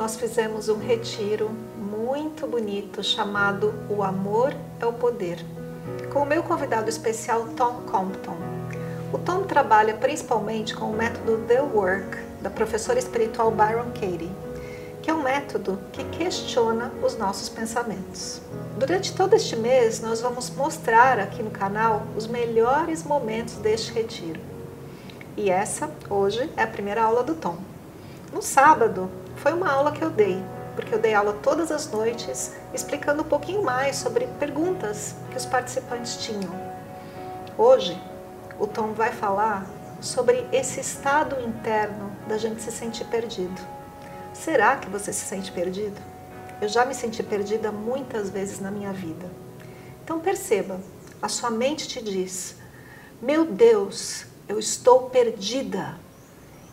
nós fizemos um retiro muito bonito chamado O Amor é o Poder, com o meu convidado especial Tom Compton. O Tom trabalha principalmente com o método The Work, da professora espiritual Byron Katie, que é um método que questiona os nossos pensamentos. Durante todo este mês, nós vamos mostrar aqui no canal os melhores momentos deste retiro. E essa, hoje, é a primeira aula do Tom. No sábado, foi uma aula que eu dei, porque eu dei aula todas as noites, explicando um pouquinho mais sobre perguntas que os participantes tinham. Hoje, o Tom vai falar sobre esse estado interno da gente se sentir perdido. Será que você se sente perdido? Eu já me senti perdida muitas vezes na minha vida. Então perceba, a sua mente te diz: Meu Deus, eu estou perdida.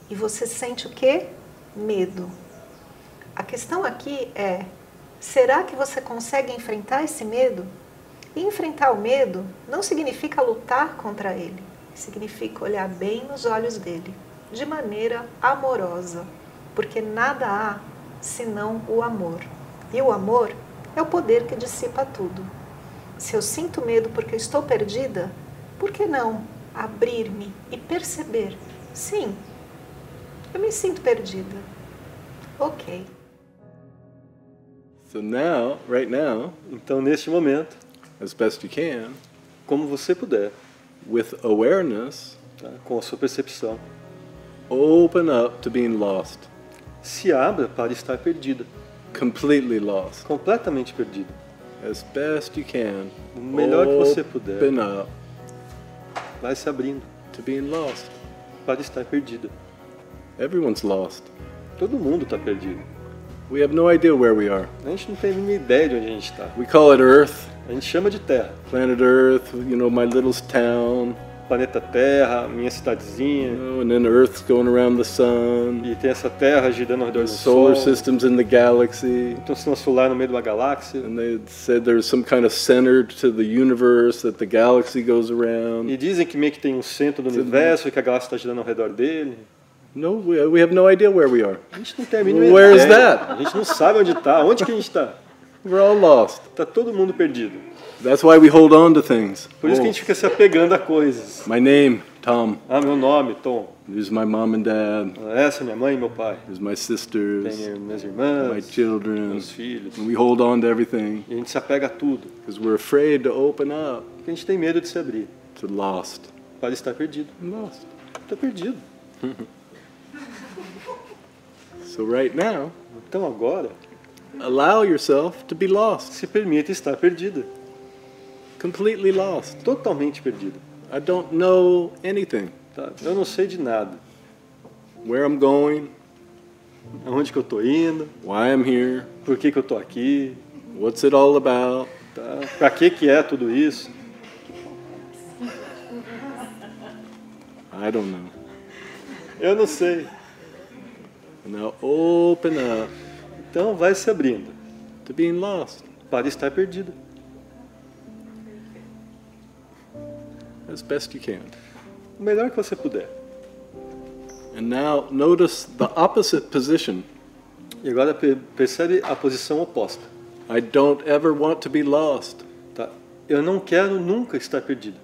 E você sente o que? Medo. A questão aqui é: será que você consegue enfrentar esse medo? E enfrentar o medo não significa lutar contra ele, significa olhar bem nos olhos dele, de maneira amorosa, porque nada há senão o amor. E o amor é o poder que dissipa tudo. Se eu sinto medo porque estou perdida, por que não abrir-me e perceber: sim, eu me sinto perdida. Ok. So now, right now, Então, neste momento, as best you can, como você puder, with awareness, tá? com a sua percepção, open up to being lost, se abra para estar perdida, completely lost, completamente perdida. as best you can. O melhor que você puder. Open up Vai se abrindo to being lost. para estar perdida. Everyone's lost. Todo mundo está perdido. We have no idea where we are. A gente não tem a mínima ideia de onde a gente está. We call it Earth, A gente chama de Terra. planet Earth, you know, my little town, Planeta Terra, minha you cidadezinha. know, and then Earth's going around the sun, E tem essa Terra girando ao redor do solar Sol. systems in the galaxy. Então, sistema solar no meio de uma galáxia. And they said there's some kind of center to the universe that the galaxy goes around. E dizem que meio que tem um centro do universo e que a galáxia está girando ao redor dele. No, we, have no idea where we are. A gente não tem a mínima Where is ideia. that? A gente não sabe onde está. Onde que a gente está? We're all lost. Está todo mundo perdido. That's why we hold on to things. Por isso que a gente fica se apegando a coisas. My name, Tom. Ah, meu nome, Tom. These are my mom and dad. Essa é minha mãe e meu pai. These are my sisters. Tem minhas My irmãs, children. meus filhos. And we hold on to everything E a gente se apega a tudo. because we're afraid to open up Porque a gente tem medo de se abrir. to lost. Para estar perdido. I'm lost. Está perdido. So right now, Então agora, allow yourself to be lost. se permita estar perdida. Completely lost. Totalmente perdida. I don't know anything. Tá? Eu não sei de nada. Where I'm going, Aonde que eu tô indo, why I'm here, por que que eu tô aqui, what's it all about. tá? Para que que é tudo isso? I don't know. Eu não sei. Now open up Então vai se abrindo to being lost para estar perdida. as best you can. O melhor que você puder. And now notice the opposite position. E agora pe- percebe a posição oposta. I don't ever want to be lost. Tá? Eu não quero nunca estar perdido.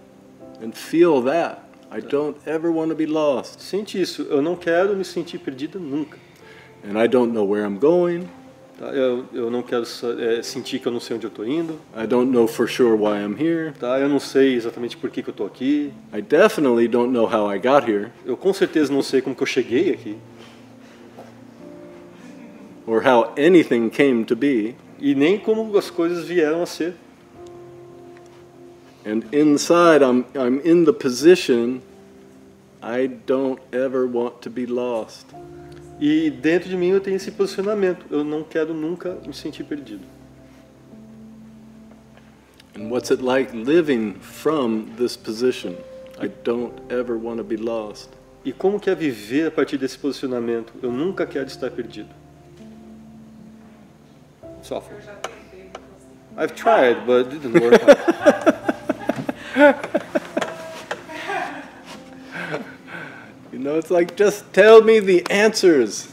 And feel that. I don't ever want to be lost. Sente isso. Eu não quero me sentir perdida nunca. And I don't know where I'm going. Tá? Eu, eu não quero é, sentir que eu não sei onde eu estou indo. I don't know for sure why I'm here. Tá? Eu não sei exatamente por que, que eu estou aqui. I definitely don't know how I got here Eu com certeza não sei como que eu cheguei aqui. or how anything came to be. E nem como as coisas vieram a ser. And inside, I'm, I'm in the position I don't ever want to be lost. E dentro de mim eu tenho esse posicionamento. Eu não quero nunca me sentir perdido. And what's it like living from this position? I don't ever want to be lost. E como que é viver a partir desse posicionamento? Eu nunca quero estar perdido. Sofre. I've tried, but it didn't work. know, it's like just tell me the answers.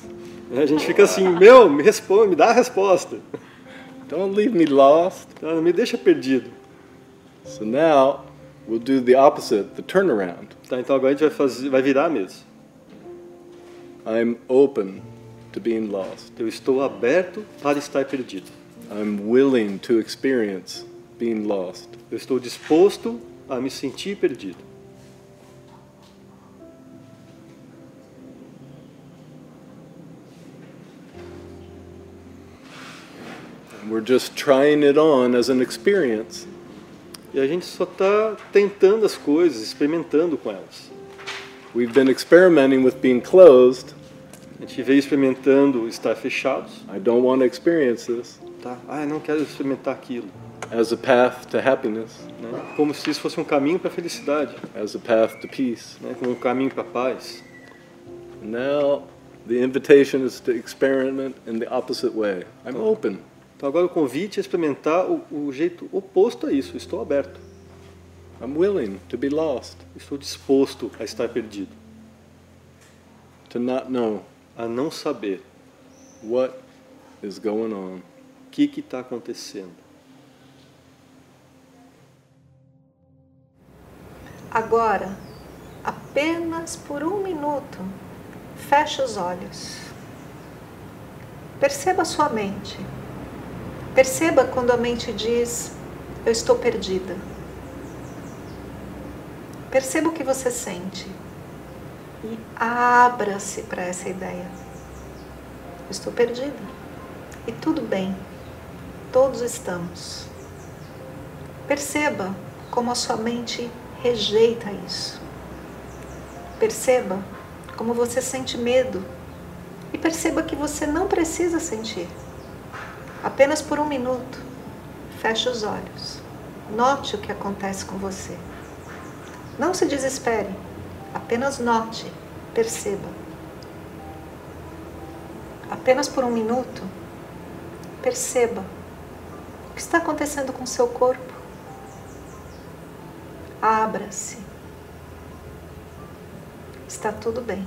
A gente fica assim, meu, me responde, me dá a resposta. Don't leave me lost. Não me deixa perdido. So now we'll do the opposite, the turnaround. Tá, então agora a gente vai fazer, vai virar mesa. I'm open to being lost. Eu estou aberto para estar perdido. I'm willing to experience being lost. Eu estou disposto a me sentir perdido. We're just trying it on as an experience. E a gente só está tentando as coisas, experimentando com elas. We've been experimenting with being closed. A gente veio experimentando estar fechados. I don't want to experience this Tá? Ah, eu não quero experimentar aquilo. as a path to happiness, Né? Como se isso fosse um caminho para a felicidade, as a path to peace. né? como um caminho para a paz. Now the invitation is to experiment in the opposite way. I'm open. Então agora o convite é experimentar o, o jeito oposto a isso. Estou aberto. I'm willing to be lost, Estou disposto a estar perdido, to not know a não saber what is going on. o que está acontecendo. Agora, apenas por um minuto, feche os olhos. Perceba a sua mente. Perceba quando a mente diz: Eu estou perdida. Perceba o que você sente e abra-se para essa ideia. Eu estou perdida. E tudo bem, todos estamos. Perceba como a sua mente rejeita isso. Perceba como você sente medo e perceba que você não precisa sentir. Apenas por um minuto, feche os olhos. Note o que acontece com você. Não se desespere, apenas note, perceba. Apenas por um minuto, perceba o que está acontecendo com seu corpo. Abra-se. Está tudo bem.